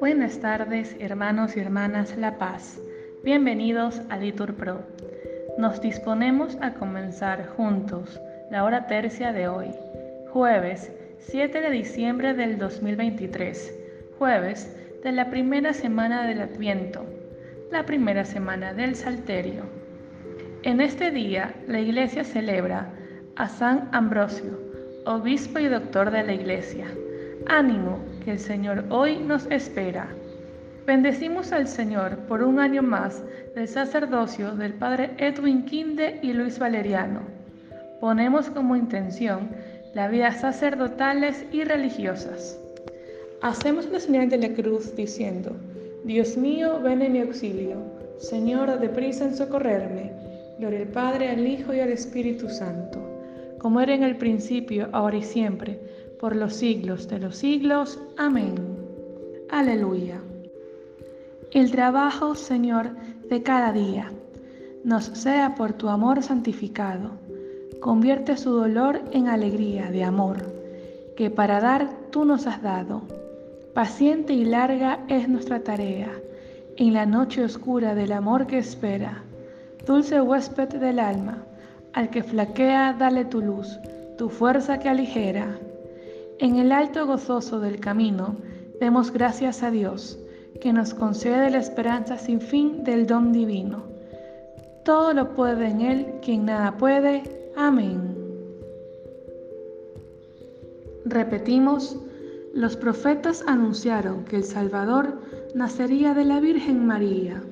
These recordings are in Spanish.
Buenas tardes, hermanos y hermanas La Paz. Bienvenidos a Litur Pro. Nos disponemos a comenzar juntos la hora tercia de hoy, jueves 7 de diciembre del 2023, jueves de la primera semana del Adviento, la primera semana del Salterio. En este día la Iglesia celebra a San Ambrosio, obispo y doctor de la Iglesia. Ánimo, que el Señor hoy nos espera. Bendecimos al Señor por un año más del sacerdocio del Padre Edwin Quinde y Luis Valeriano. Ponemos como intención la vida sacerdotales y religiosas. Hacemos la señal de la cruz diciendo, Dios mío, ven en mi auxilio. Señor, deprisa en socorrerme. Gloria al Padre, al Hijo y al Espíritu Santo, como era en el principio, ahora y siempre por los siglos de los siglos. Amén. Aleluya. El trabajo, Señor, de cada día nos sea por tu amor santificado. Convierte su dolor en alegría de amor, que para dar tú nos has dado. Paciente y larga es nuestra tarea, en la noche oscura del amor que espera. Dulce huésped del alma, al que flaquea, dale tu luz, tu fuerza que aligera. En el alto gozoso del camino, demos gracias a Dios, que nos concede la esperanza sin fin del don divino. Todo lo puede en Él, quien nada puede. Amén. Repetimos, los profetas anunciaron que el Salvador nacería de la Virgen María.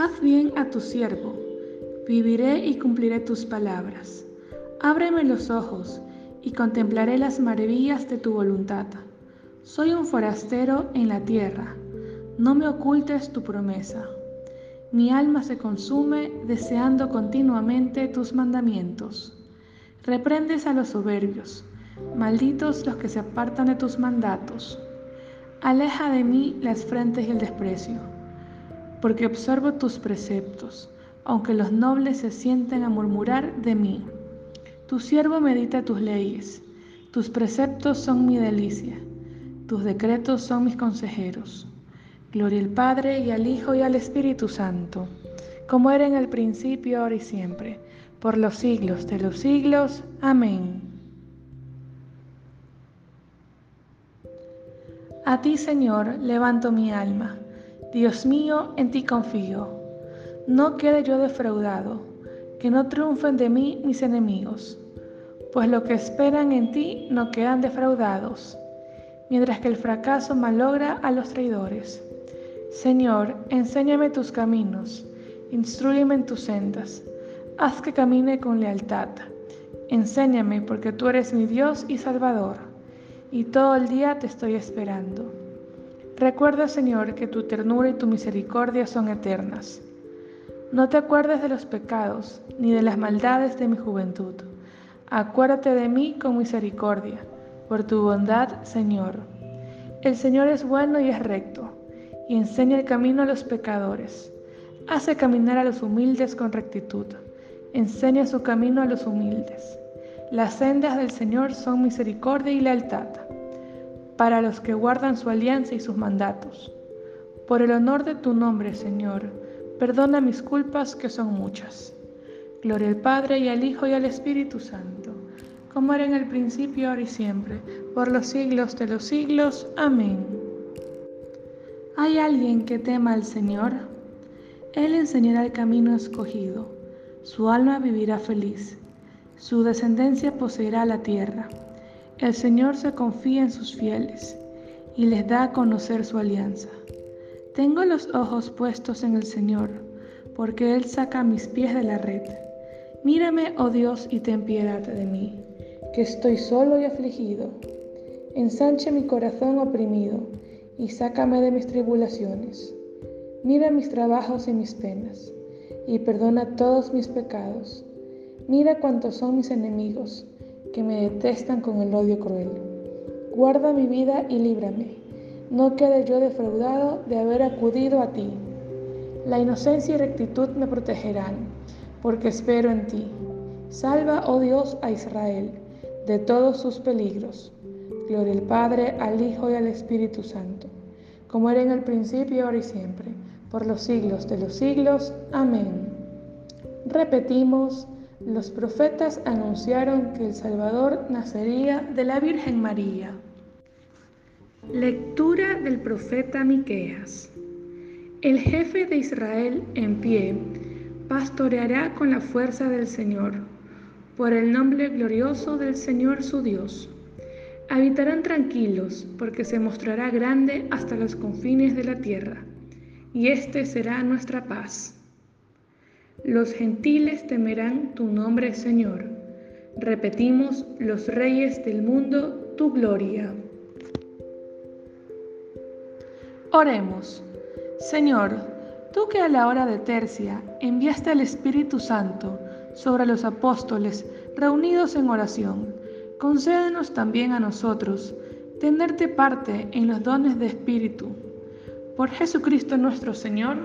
Haz bien a tu siervo, viviré y cumpliré tus palabras. Ábreme los ojos y contemplaré las maravillas de tu voluntad. Soy un forastero en la tierra, no me ocultes tu promesa. Mi alma se consume deseando continuamente tus mandamientos. Reprendes a los soberbios, malditos los que se apartan de tus mandatos. Aleja de mí las frentes y el desprecio, porque observo tus preceptos, aunque los nobles se sienten a murmurar de mí. Tu siervo medita tus leyes, tus preceptos son mi delicia, tus decretos son mis consejeros. Gloria al Padre y al Hijo y al Espíritu Santo, como era en el principio, ahora y siempre, por los siglos de los siglos. Amén. A ti, Señor, levanto mi alma. Dios mío, en ti confío. No quede yo defraudado que no triunfen de mí mis enemigos, pues lo que esperan en ti no quedan defraudados, mientras que el fracaso malogra a los traidores. Señor, enséñame tus caminos, instruyeme en tus sendas, haz que camine con lealtad. Enséñame porque tú eres mi Dios y Salvador, y todo el día te estoy esperando. Recuerda, Señor, que tu ternura y tu misericordia son eternas no te acuerdes de los pecados ni de las maldades de mi juventud. Acuérdate de mí con misericordia, por tu bondad, Señor. El Señor es bueno y es recto, y enseña el camino a los pecadores. Hace caminar a los humildes con rectitud. Enseña su camino a los humildes. Las sendas del Señor son misericordia y lealtad, para los que guardan su alianza y sus mandatos. Por el honor de tu nombre, Señor, Perdona mis culpas que son muchas. Gloria al Padre y al Hijo y al Espíritu Santo, como era en el principio, ahora y siempre, por los siglos de los siglos. Amén. ¿Hay alguien que tema al Señor? Él enseñará el camino escogido. Su alma vivirá feliz. Su descendencia poseerá la tierra. El Señor se confía en sus fieles y les da a conocer su alianza. Tengo los ojos puestos en el Señor, porque Él saca mis pies de la red. Mírame, oh Dios, y ten piedad de mí, que estoy solo y afligido. Ensanche mi corazón oprimido, y sácame de mis tribulaciones. Mira mis trabajos y mis penas, y perdona todos mis pecados. Mira cuántos son mis enemigos, que me detestan con el odio cruel. Guarda mi vida y líbrame no quede yo defraudado de haber acudido a ti. La inocencia y rectitud me protegerán, porque espero en ti. Salva, oh Dios, a Israel de todos sus peligros. Gloria al Padre, al Hijo y al Espíritu Santo, como era en el principio, ahora y siempre, por los siglos de los siglos. Amén. Repetimos, los profetas anunciaron que el Salvador nacería de la Virgen María. Lectura del profeta Miqueas. El jefe de Israel en pie pastoreará con la fuerza del Señor, por el nombre glorioso del Señor su Dios. Habitarán tranquilos, porque se mostrará grande hasta los confines de la tierra, y este será nuestra paz. Los gentiles temerán tu nombre, Señor. Repetimos, los reyes del mundo, tu gloria. Oremos. Señor, tú que a la hora de tercia enviaste al Espíritu Santo sobre los apóstoles reunidos en oración, concédenos también a nosotros tenerte parte en los dones de Espíritu. Por Jesucristo nuestro Señor,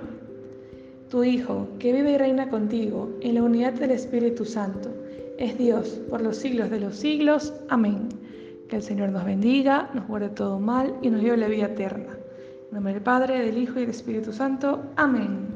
tu Hijo, que vive y reina contigo en la unidad del Espíritu Santo, es Dios por los siglos de los siglos. Amén. Que el Señor nos bendiga, nos guarde todo mal y nos lleve la vida eterna. En nombre del Padre, del Hijo y del Espíritu Santo. Amén.